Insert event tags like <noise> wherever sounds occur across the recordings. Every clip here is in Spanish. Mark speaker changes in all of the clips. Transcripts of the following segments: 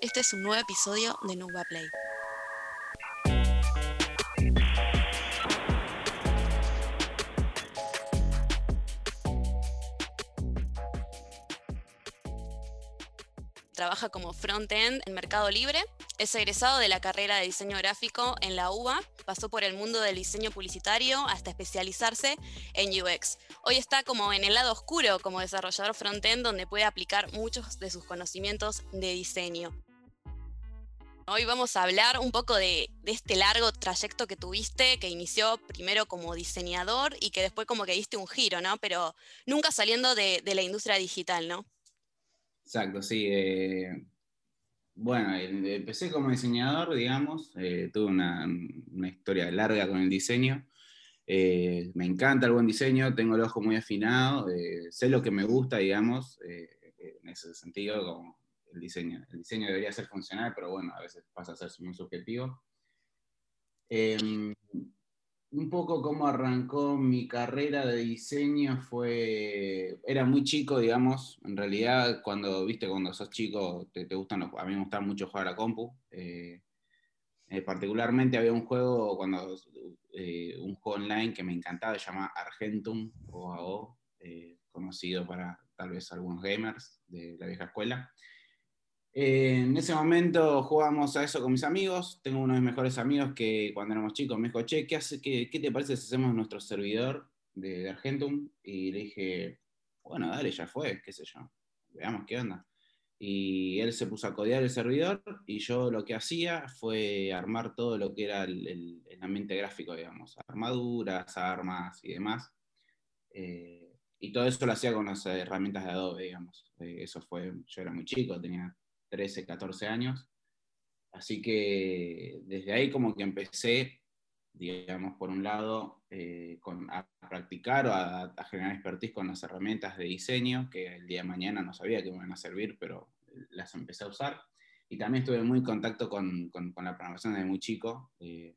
Speaker 1: Este es un nuevo episodio de Nuba Play. Trabaja como front-end en Mercado Libre. Es egresado de la carrera de diseño gráfico en la UBA. Pasó por el mundo del diseño publicitario hasta especializarse en UX. Hoy está como en el lado oscuro como desarrollador front-end donde puede aplicar muchos de sus conocimientos de diseño. Hoy vamos a hablar un poco de, este largo trayecto que tuviste, que inició primero como diseñador y que después como que diste un giro, ¿no? Pero nunca saliendo de, la industria digital, ¿no?
Speaker 2: Exacto, sí. Eh, bueno, eh, empecé como diseñador, digamos, eh, tuve una, historia larga con el diseño. Me encanta el buen diseño, tengo el ojo muy afinado, sé lo que me gusta, digamos, en ese sentido, el diseño. El diseño debería ser funcional, pero bueno, a veces pasa a ser muy subjetivo. Em, un poco cómo arrancó mi carrera de diseño fue, era muy chico, digamos, en realidad cuando, viste, cuando sos chico te, te gustan, a mí me gusta mucho jugar a compu, eh, eh, particularmente había un juego, cuando, eh, un juego online que me encantaba, se llama Argentum, o conocido para tal vez algunos gamers de la vieja escuela, en ese momento jugábamos a eso con mis amigos. Tengo uno de mis mejores amigos que cuando éramos chicos me dijo, che, ¿qué, hace, qué, te parece si hacemos nuestro servidor de, Argentum? Y le dije, bueno, dale, ya fue, qué sé yo, veamos qué onda. Y él se puso a codear el servidor y yo lo que hacía fue armar todo lo que era el, ambiente gráfico, digamos, armaduras, armas y demás. Eh, y todo eso lo hacía con las herramientas de Adobe, digamos. Eh, eso fue, yo era muy chico, tenía 13, 14 años. Así que desde ahí como que empecé, digamos, por un lado, eh, con, a practicar o a, generar expertise con las herramientas de diseño, que el día de mañana no sabía que me iban a servir, pero las empecé a usar. Y también estuve muy en contacto con, con, la programación desde muy chico. Eh,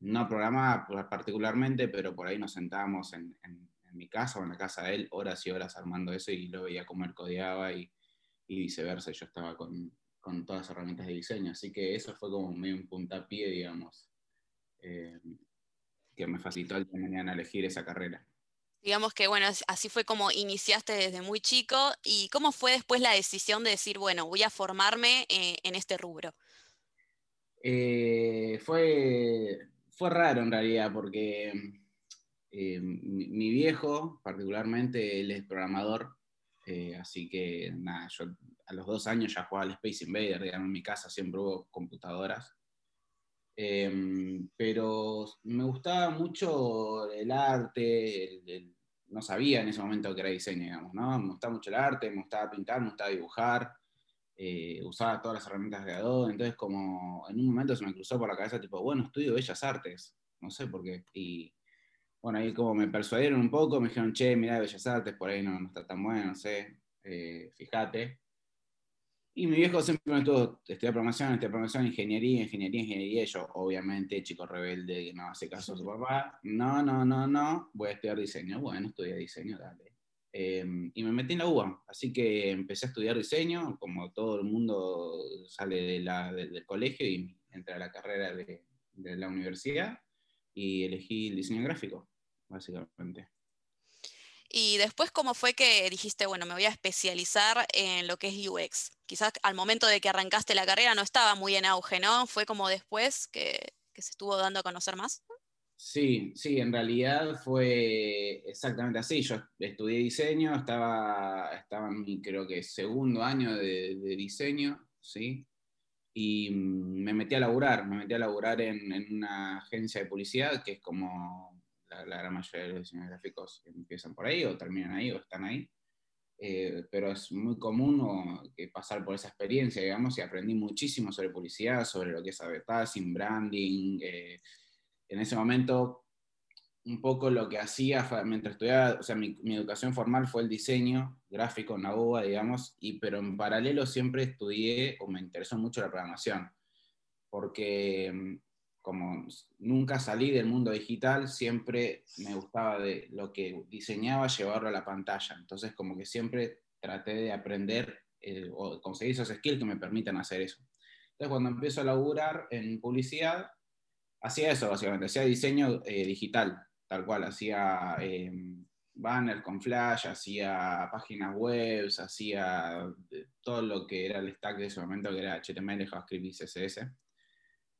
Speaker 2: no programaba particularmente, pero por ahí nos sentábamos en, en, en, mi casa o en la casa de él horas y horas armando eso y lo veía cómo él codeaba y, y viceversa, yo estaba con, con, todas las herramientas de diseño. Así que eso fue como medio un puntapié, digamos, eh, que me facilitó el mañana elegir esa carrera.
Speaker 1: Digamos que, bueno, así fue como iniciaste desde muy chico. ¿Y cómo fue después la decisión de decir, bueno, voy a formarme eh, en este rubro?
Speaker 2: Eh, fue, fue raro en realidad, porque mi, mi, viejo, particularmente, él es programador eh, así que nada, yo a los dos años ya jugaba al Space Invader, digamos, en mi casa siempre hubo computadoras. Em, pero me gustaba mucho el arte, no sabía en ese momento que era diseño, digamos, ¿no? Me gustaba mucho el arte, me gustaba pintar, me gustaba dibujar, eh, usaba todas las herramientas de Adobe, entonces como en un momento se me cruzó por la cabeza tipo, bueno, estudio Bellas Artes, no sé por qué, y bueno, ahí como me persuadieron un poco, me dijeron, che, mira Bellas Artes, por ahí no, no está tan bueno, no sé, eh, fíjate. Y mi viejo siempre me estuvo, estudiar programación, estudiar programación, ingeniería, ingeniería, ingeniería, y yo, obviamente, chico rebelde, que no hace caso a su papá, no, no, no, no, voy a estudiar diseño. Bueno, estudié diseño, dale. Em, y me metí en la UBA, así que empecé a estudiar diseño, como todo el mundo sale de la, del colegio y entré a la carrera de, de la universidad y elegí el diseño gráfico básicamente.
Speaker 1: Y después, ¿cómo fue que dijiste, bueno, me voy a especializar en lo que es UX? Quizás al momento de que arrancaste la carrera no estaba muy en auge, ¿no? ¿Fue como después que, se estuvo dando a conocer más?
Speaker 2: Sí, sí, en realidad fue exactamente así. Yo estudié diseño, estaba, estaba en mi, creo que, segundo año de, diseño, ¿sí? Y me metí a laburar, me metí a laburar en una agencia de publicidad que es como la, gran mayoría de los diseñadores gráficos empiezan por ahí o terminan ahí o están ahí. Eh, pero es muy común que pasar por esa experiencia, digamos, y aprendí muchísimo sobre publicidad, sobre lo que es advertising, branding. Eh, en ese momento, un poco lo que hacía mientras estudiaba, o sea, mi, mi, educación formal fue el diseño gráfico en la UBA, digamos, y, pero en paralelo siempre estudié o me interesó mucho la programación, porque como nunca salí del mundo digital, siempre me gustaba de lo que diseñaba llevarlo a la pantalla. Entonces como que siempre traté de aprender eh, o conseguir esos skills que me permitan hacer eso. Entonces, cuando empiezo a laburar en publicidad, hacía eso básicamente, hacía diseño eh, digital, tal cual, hacía em, banners con flash, hacía páginas web, hacía todo lo que era el stack de ese momento, que era HTML, JavaScript y CSS.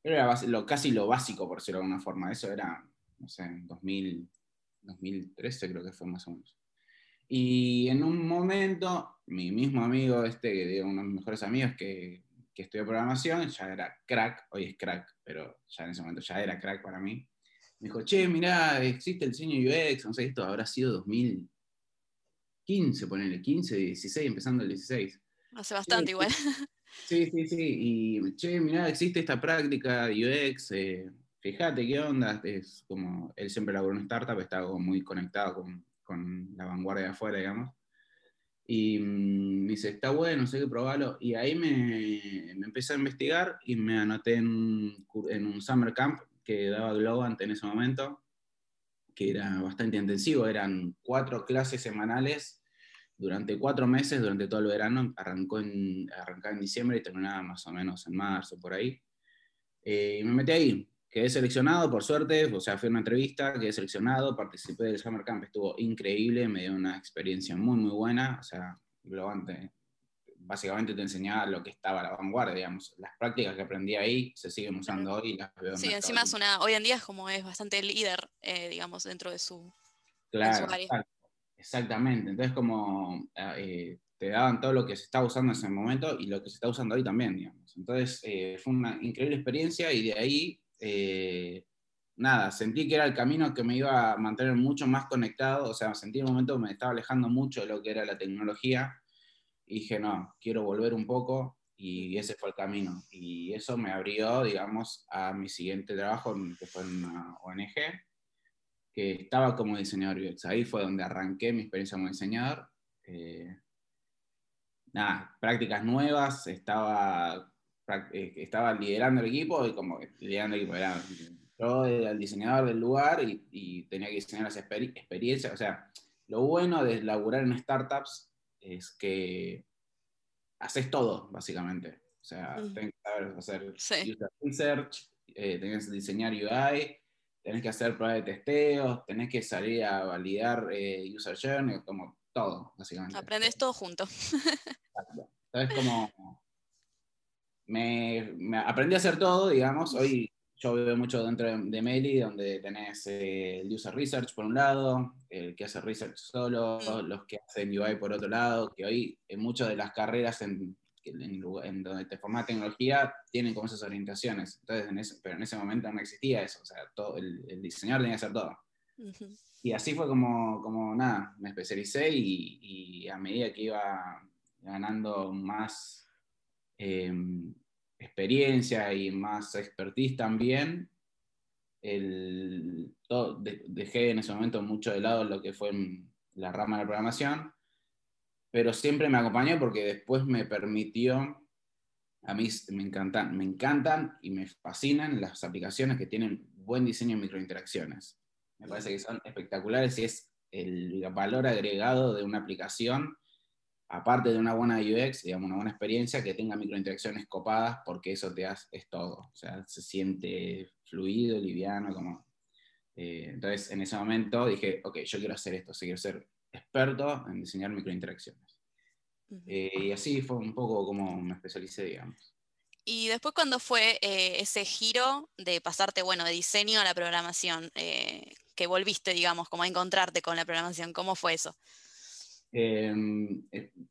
Speaker 2: Era lo, casi lo básico, por decirlo de alguna forma. Eso era, no sé, en 2000, 2013 creo que fue más o menos. Y en un momento, mi mismo amigo, este, que uno de mis mejores amigos que, que estudió programación, ya era crack, hoy es crack, pero ya en ese momento ya era crack para mí. Me dijo, che, mirá, existe el diseño UX, no sé, esto habrá sido 2015, ponele, 15, 16, empezando el 16.
Speaker 1: Hace bastante igual.
Speaker 2: Sí, sí, sí. Y, che, mirá, existe esta práctica UX, eh, fíjate qué onda. Es como, él siempre laburó en startup, estaba muy conectado con, con, la vanguardia de afuera, digamos. Y mm, me dice, está bueno, sé que probarlo. Y ahí me, me, empecé a investigar y me anoté en, en un summer camp que daba Globant en ese momento, que era bastante intensivo. Eran cuatro clases semanales durante cuatro meses, durante todo el verano, arrancó en, arrancaba en diciembre y terminaba más o menos en marzo, por ahí. Eh, y me metí ahí, quedé seleccionado, por suerte, o sea, fue una entrevista, quedé seleccionado, participé del Summer Camp, estuvo increíble, me dio una experiencia muy, muy buena, o sea, globante, básicamente te enseñaba lo que estaba a la vanguardia, digamos. Las prácticas que aprendí ahí se siguen usando hoy y las veo
Speaker 1: Sí, encima es una, hoy en día es como es bastante líder, eh, digamos, dentro de su,
Speaker 2: claro, Exactamente, entonces como ah, eh, te daban todo lo que se estaba usando en ese momento y lo que se está usando hoy también, digamos. Entonces eh, fue una increíble experiencia y de ahí, eh, nada, sentí que era el camino que me iba a mantener mucho más conectado, o sea, sentí en un momento me estaba alejando mucho de lo que era la tecnología y dije, no, quiero volver un poco y ese fue el camino. Y eso me abrió, digamos, a mi siguiente trabajo, que fue en una ONG, que estaba como diseñador UX. Ahí fue donde arranqué mi experiencia como diseñador. Eh, nada, prácticas nuevas, estaba, eh, estaba liderando el equipo y como liderando el equipo, era, yo era el diseñador del lugar y, tenía que diseñar las experiencias. O sea, lo bueno de laburar en startups es que haces todo, básicamente. O sea, mm. tenés que saber hacer user research, eh, tenés que diseñar UI, tenés que hacer pruebas de testeo, tenés que salir a validar eh, user journey, como todo, básicamente.
Speaker 1: Aprendes todo junto.
Speaker 2: Entonces, como me, aprendí a hacer todo, digamos, hoy yo veo mucho dentro de, Meli, donde tenés eh, el user research por un lado, el que hace research solo, mm. los que hacen UI por otro lado, que hoy en muchas de las carreras en, en, donde te formas tecnología tienen como esas orientaciones. Entonces, pero en ese momento no existía eso, o sea, todo, el, diseñador tenía que hacer todo. Y así fue como, como nada, me especialicé y, a medida que iba ganando más em, experiencia y más expertise también, el, dejé en ese momento mucho de lado lo que fue la rama de la programación pero siempre me acompañó porque después me permitió, a mí me encantan, me encantan y me fascinan las aplicaciones que tienen buen diseño de microinteracciones. Me parece que son espectaculares y es el valor agregado de una aplicación, aparte de una buena UX, digamos, una buena experiencia, que tenga microinteracciones copadas, porque eso te es todo. O sea, se siente fluido, liviano, como... Eh, entonces, en ese momento dije, ok, yo quiero hacer esto, quiero ser experto en diseñar microinteracciones. Eh, y así fue un poco como me especialicé, digamos.
Speaker 1: Y después cuando fue eh, ese giro de pasarte, bueno, de diseño a la programación, eh, que volviste, digamos, como a encontrarte con la programación, ¿cómo fue eso?
Speaker 2: Em,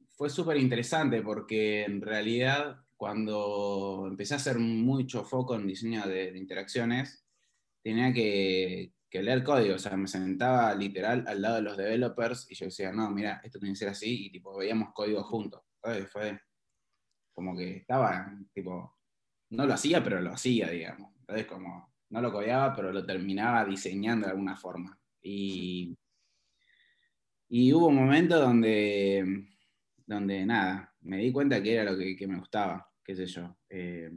Speaker 2: fue súper interesante porque en realidad cuando empecé a hacer mucho foco en diseño de interacciones, tenía que, que leer código, o sea, me sentaba literal al lado de los developers y yo decía, no, mira, esto tiene que ser así, y tipo, veíamos código juntos. Entonces fue como que estaba, tipo, no lo hacía, pero lo hacía, digamos. Entonces como, no lo codiaba, pero lo terminaba diseñando de alguna forma. Y, y hubo un momento donde, donde nada, me di cuenta que era lo que, me gustaba, qué sé yo. Eh,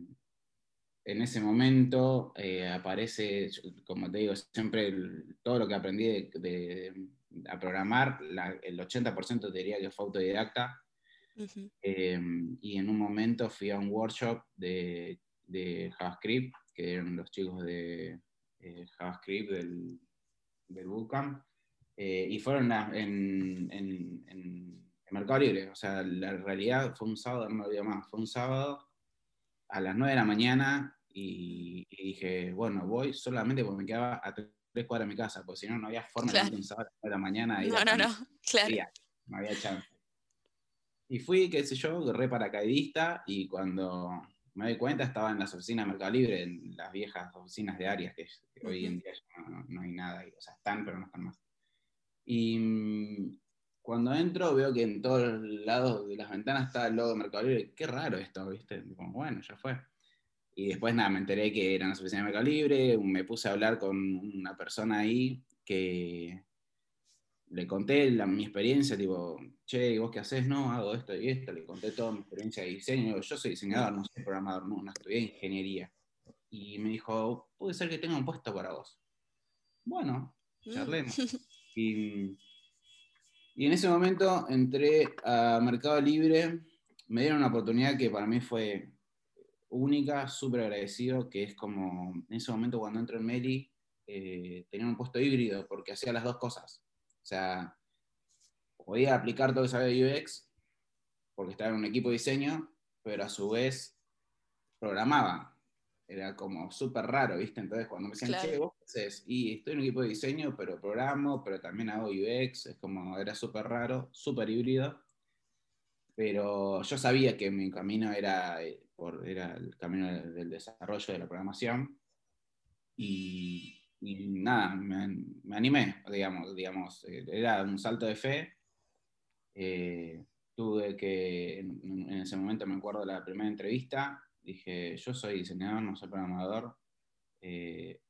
Speaker 2: en ese momento eh, aparece, como te digo, siempre todo lo que aprendí de, a programar, el 80% te diría que fue autodidacta. Em, y en un momento fui a un workshop de, JavaScript, que eran los chicos de eh, JavaScript del, del Bootcamp, eh, y fueron en, en, Mercado Libre. O sea, la realidad fue un sábado, no lo más, fue un sábado a las 9 de la mañana y, dije, bueno, voy solamente porque me quedaba a tres cuadras de mi casa, porque si no, no había forma de ir un sábado a las 9 de la mañana.
Speaker 1: No, no, no, claro.
Speaker 2: No había chance. Y fui, qué sé yo, re paracaidista y cuando me doy cuenta estaba en las oficinas de Mercado Libre, en las viejas oficinas de Arias, que, hoy en día no, hay nada, o sea, están, pero no están más. Y cuando entro veo que en todos lados de las ventanas está el logo de Mercado Libre. Qué raro esto, ¿viste? Como, bueno, ya fue. Y después nada, me enteré que eran las oficinas de Mercado Libre, me puse a hablar con una persona ahí que le conté mi experiencia, tipo, che, ¿vos qué haces? No, hago esto y esto, le conté toda mi experiencia de diseño. Yo soy diseñador, no soy programador, no, no estudié ingeniería. Y me dijo, puede ser que tenga un puesto para vos. Bueno, mm. charlemos. <laughs> Y, y en ese momento entré a Mercado Libre, me dieron una oportunidad que para mí fue única, súper agradecido, que es como en ese momento cuando entro en Meli, eh, tenía un puesto híbrido porque hacía las dos cosas. O sea, podía aplicar todo lo que sabía de UX porque estaba en un equipo de diseño, pero a su vez programaba era como súper raro, ¿viste? Entonces cuando me decían, che, vos Y estoy en un equipo de diseño, pero programo, pero también hago UX, es como, era súper raro, súper híbrido. Pero yo sabía que mi camino era, eh, por, era el camino del desarrollo de la programación. Y, nada, me, animé, digamos, digamos, era un salto de fe. Eh, tuve que, en, en, ese momento me acuerdo de la primera entrevista, dije, yo soy diseñador, no soy programador. Eh,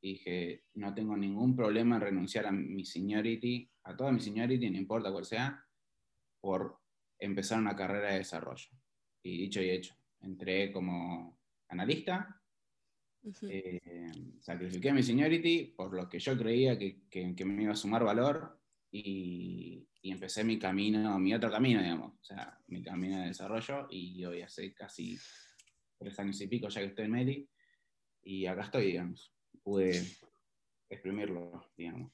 Speaker 2: dije, no tengo ningún problema en renunciar a mi seniority, a toda mi seniority, no importa cuál sea, por empezar una carrera de desarrollo. Y dicho y hecho, entré como analista, eh, sacrifiqué mi seniority por lo que yo creía que, que, me iba a sumar valor y, y, empecé mi camino, mi otro camino, digamos, o sea, mi camino de desarrollo y hoy hace casi tres años y pico ya que estoy en Meli, y acá estoy, digamos. Pude exprimirlo, digamos.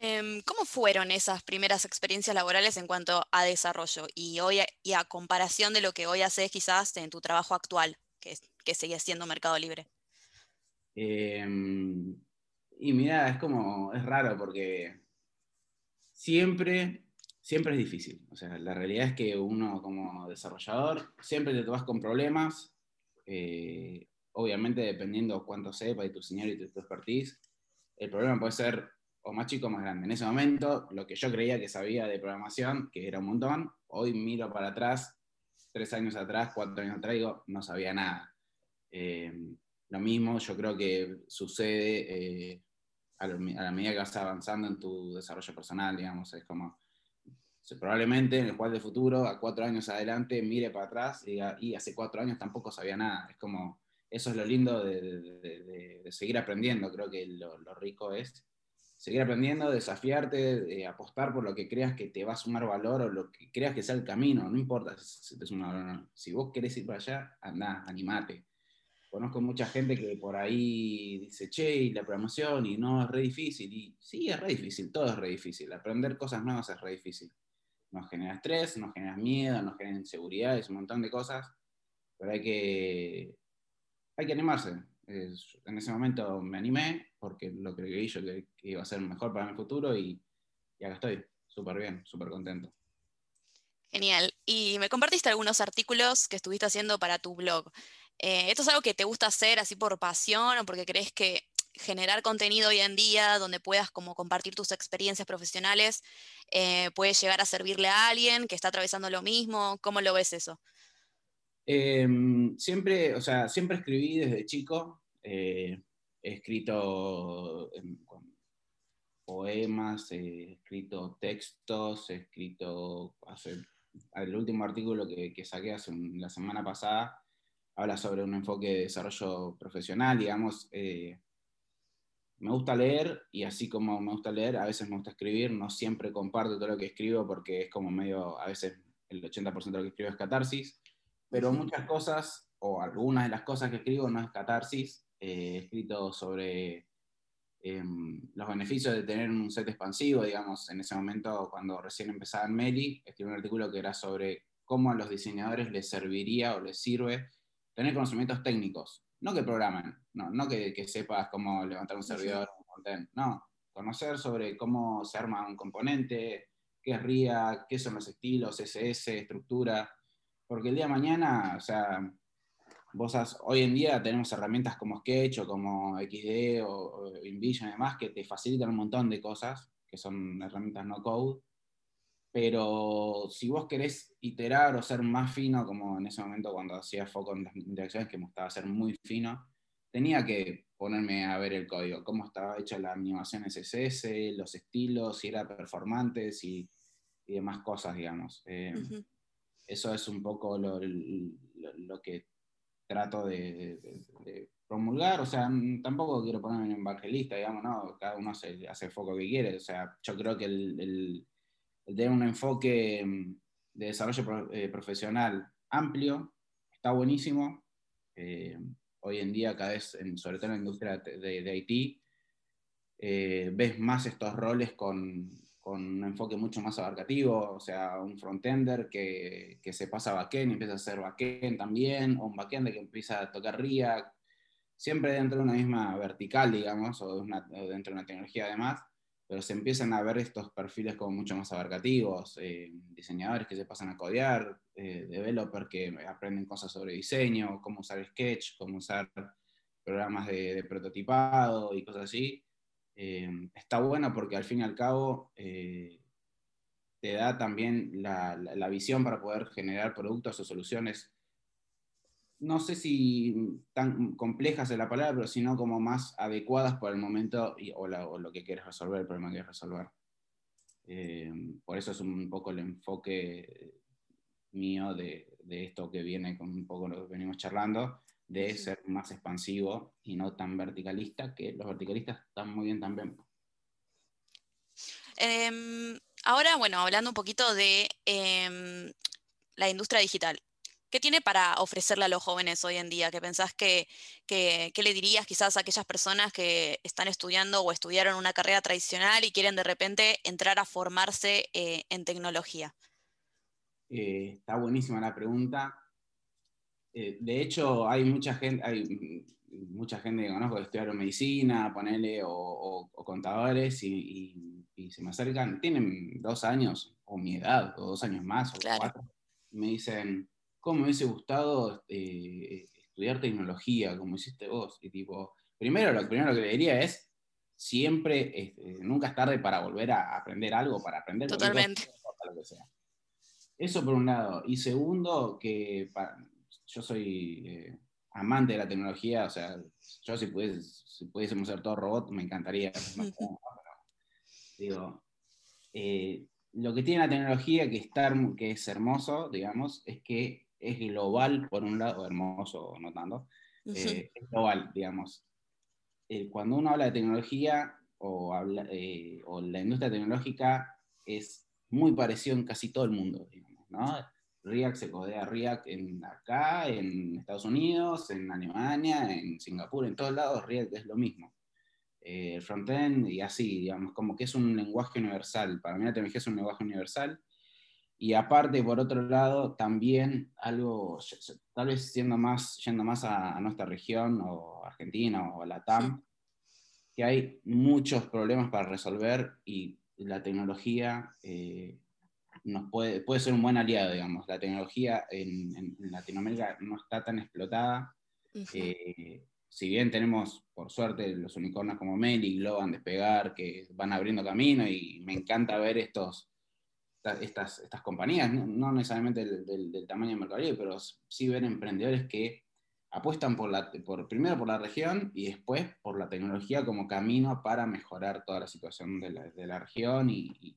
Speaker 1: Em, ¿Cómo fueron esas primeras experiencias laborales en cuanto a desarrollo y, hoy, y a comparación de lo que hoy haces quizás en tu trabajo actual, que, que sigue siendo Mercado Libre?
Speaker 2: Em, y mira, es como, es raro porque siempre siempre es difícil. O sea, la realidad es que uno como desarrollador siempre te vas con problemas, eh, obviamente dependiendo cuánto sepa y tu señor y tu expertise, el problema puede ser o más chico o más grande. En ese momento, lo que yo creía que sabía de programación, que era un montón, hoy miro para atrás, tres años atrás, cuatro años atrás, digo, no sabía nada. Eh, lo mismo yo creo que sucede eh, a, la medida que vas avanzando en tu desarrollo personal, digamos, es como probablemente en el cual de futuro, a cuatro años adelante, mire para atrás y diga, y hace cuatro años tampoco sabía nada. Es como, eso es lo lindo de, seguir aprendiendo, creo que lo, rico es seguir aprendiendo, desafiarte, de apostar por lo que creas que te va a sumar valor o lo que creas que sea el camino, no importa si te suma valor o no. Si vos querés ir para allá, anda, animate. Conozco mucha gente que por ahí dice, che, y la programación, y no, es re difícil. Y sí, es re difícil, todo es re difícil. Aprender cosas nuevas es re difícil nos genera estrés, nos genera miedo, nos genera inseguridad, es un montón de cosas, pero hay que, hay que animarse. en ese momento me animé porque lo creí yo que, iba a ser mejor para mi futuro y, y acá estoy, súper bien, súper contento.
Speaker 1: Genial. Y me compartiste algunos artículos que estuviste haciendo para tu blog. Eh, ¿Esto es algo que te gusta hacer así por pasión o porque crees que generar contenido hoy en día donde puedas como compartir tus experiencias profesionales eh, puede llegar a servirle a alguien que está atravesando lo mismo? ¿Cómo lo ves eso?
Speaker 2: Em, siempre, o sea, siempre escribí desde chico. Eh, he escrito em, poemas, he escrito textos, he escrito el último artículo que, saqué hace la semana pasada habla sobre un enfoque de desarrollo profesional, digamos, eh, me gusta leer y así como me gusta leer, a veces me gusta escribir, no siempre comparto todo lo que escribo porque es como medio, a veces el 80% de lo que escribo es catarsis, pero muchas cosas, o algunas de las cosas que escribo no es catarsis, eh, he escrito sobre em, los beneficios de tener un set expansivo, digamos, en ese momento cuando recién empezaba en Meli, escribí un artículo que era sobre cómo a los diseñadores les serviría o les sirve tener conocimientos técnicos, no que programen, no, no que, sepas cómo levantar un servidor, un no, conocer sobre cómo se arma un componente, qué es RIA, qué son los estilos, SS, estructura, porque el día de mañana, o sea, vos hoy en día tenemos herramientas como Sketch o como XD o, InVision y demás que te facilitan un montón de cosas, que son herramientas no code, pero si vos querés iterar o ser más fino, como en ese momento cuando hacía foco en las interacciones, que me gustaba ser muy fino, tenía que ponerme a ver el código, cómo estaba hecha la animación SSS, los estilos, si era performante y, y demás cosas, digamos. Eh, eso es un poco lo, lo, que trato de, promulgar, o sea, tampoco quiero ponerme en evangelista, digamos, ¿no? Cada uno hace, hace el foco que quiere, o sea, yo creo que el el tener un enfoque mm, de desarrollo eh, profesional amplio, está buenísimo. Eh, hoy en día, cada vez, sobre todo en la industria de, de Haití, eh, ves más estos roles con, un enfoque mucho más abarcativo, o sea, un frontender que, que se pasa a backend y empieza a hacer backend también, o un backend que empieza a tocar React, siempre dentro de una misma vertical, digamos, o, dentro de una tecnología además, pero se empiezan a ver estos perfiles como mucho más abarcativos, eh, diseñadores que se pasan a codear, eh, developers que aprenden cosas sobre diseño, cómo usar Sketch, cómo usar programas de, prototipado y cosas así. Eh, está bueno porque al fin y al cabo te da también la, la, visión para poder generar productos o soluciones no sé si tan complejas es la palabra, pero sino como más adecuadas por el momento y, o, lo que quieres resolver, el problema que quieres resolver. Eh, por eso es un poco el enfoque mío de, esto que viene con un poco lo que venimos charlando, de ser más expansivo y no tan verticalista, que los verticalistas están muy bien también.
Speaker 1: Em, ahora, bueno, hablando un poquito de em, la industria digital. ¿Qué tiene para ofrecerle a los jóvenes hoy en día? ¿Qué pensás que, qué le dirías quizás a aquellas personas que están estudiando o estudiaron una carrera tradicional y quieren de repente entrar a formarse eh, en tecnología?
Speaker 2: Eh, está buenísima la pregunta. Eh, de hecho, hay mucha gente, hay mucha gente que conozco que estudiaron medicina, ponele, o, contadores, y, se me acercan, tienen dos años, o mi edad, o dos años más, o cuatro, y me dicen, cómo me hubiese gustado eh, estudiar tecnología, como hiciste vos. Y tipo, primero, lo primero que le diría es, siempre, este, nunca es tarde para volver a aprender algo, para aprender
Speaker 1: Totalmente.
Speaker 2: lo que sea. Eso por un lado. Y segundo, que yo soy eh, amante de la tecnología, o sea, yo si, si pudiésemos ser todo robot, me encantaría. <laughs> digo, eh, lo que tiene la tecnología que, estar, que es hermoso, digamos, es que es global, por un lado, hermoso, no tanto, eh, es global, digamos. Eh, cuando uno habla de tecnología o, habla, eh, o la industria tecnológica, es muy parecido en casi todo el mundo, digamos, ¿no? React se codea React en acá, en Estados Unidos, en Alemania, en Singapur, en todos lados React es lo mismo. el frontend y así, digamos, como que es un lenguaje universal. Para mí la tecnología es un lenguaje universal y aparte, por otro lado, también algo, tal vez siendo más, yendo más a, nuestra región o Argentina o la TAM, que hay muchos problemas para resolver y la tecnología eh, nos puede, puede ser un buen aliado, digamos. La tecnología en, Latinoamérica no está tan explotada. Eh, si bien tenemos, por suerte, los unicornios como Meli, Globan, Despegar, que van abriendo camino y me encanta ver estos estas, estas compañías, no, necesariamente del, tamaño de Mercado Libre, pero sí ver emprendedores que apuestan por la, por, primero por la región y después por la tecnología como camino para mejorar toda la situación de la, de la región y,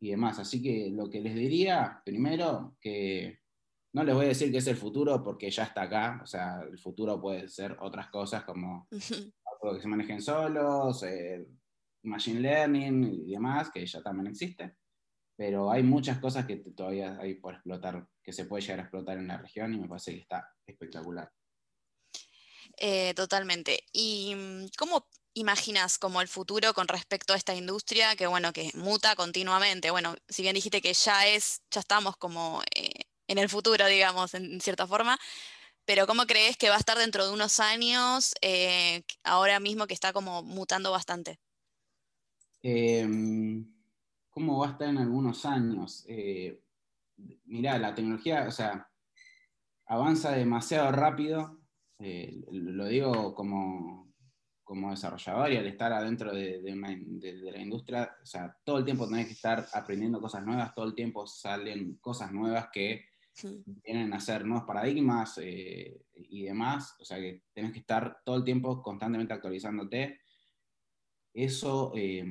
Speaker 2: y, demás. Así que lo que les diría, primero, que no les voy a decir que es el futuro porque ya está acá, o sea, el futuro puede ser otras cosas como que se manejen solos, eh, machine learning y demás, que ya también existe pero hay muchas cosas que todavía hay por explotar, que se puede llegar a explotar en la región y me parece que está espectacular.
Speaker 1: Eh, totalmente. ¿Y mm, cómo imaginas como el futuro con respecto a esta industria que, bueno, que muta continuamente? Bueno, si bien dijiste que ya es, ya estamos como eh, en el futuro, digamos, en cierta forma, pero ¿cómo crees que va a estar dentro de unos años, eh, ahora mismo que está como mutando bastante?
Speaker 2: ¿Cómo va a estar en algunos años? Eh, mirá, la tecnología, o sea, avanza demasiado rápido, eh, lo digo como, como desarrollador y al estar adentro de, de, la industria, o sea, todo el tiempo tenés que estar aprendiendo cosas nuevas, todo el tiempo salen cosas nuevas que vienen a ser nuevos paradigmas eh, y demás, o sea que tenés que estar todo el tiempo constantemente actualizándote. Eso eh,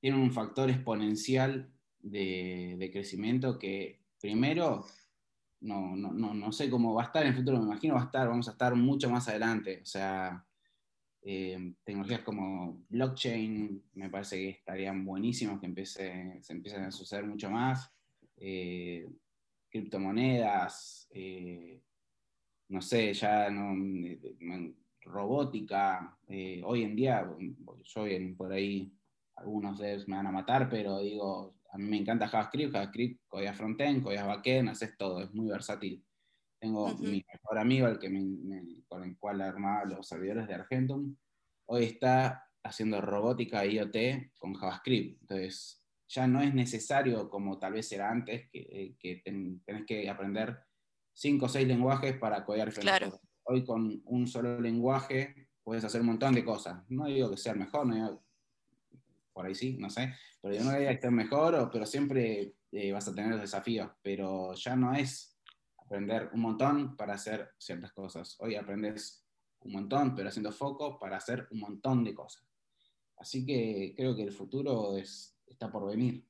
Speaker 2: tiene un factor exponencial de, crecimiento que primero, no, no, no, sé cómo va a estar en el futuro, me imagino va a estar, vamos a estar mucho más adelante, o sea, eh, tecnologías como blockchain me parece que estarían buenísimos que empiece, se empiecen a suceder mucho más criptomonedas, eh, no sé, ya no, robótica. Eh, hoy en día, yo por ahí, algunos de ellos me van a matar, pero digo, a mí me encanta JavaScript, JavaScript, código frontend, código backend, haces todo, es muy versátil. Tengo mi mejor amigo, el que con el cual armaba los servidores de Argentum, hoy está haciendo robótica IoT con JavaScript. Entonces, ya no es necesario, como tal vez era antes, que, eh, tenés que aprender cinco o seis lenguajes para codear
Speaker 1: claro.
Speaker 2: Hoy con un solo lenguaje puedes hacer un montón de cosas. No digo que sea mejor, no por ahí sí, no sé, pero no digo que sea mejor, pero siempre eh, vas a tener los desafíos, pero ya no es aprender un montón para hacer ciertas cosas. Hoy aprendes un montón, pero haciendo foco para hacer un montón de cosas. Así que creo que el futuro es, está por venir.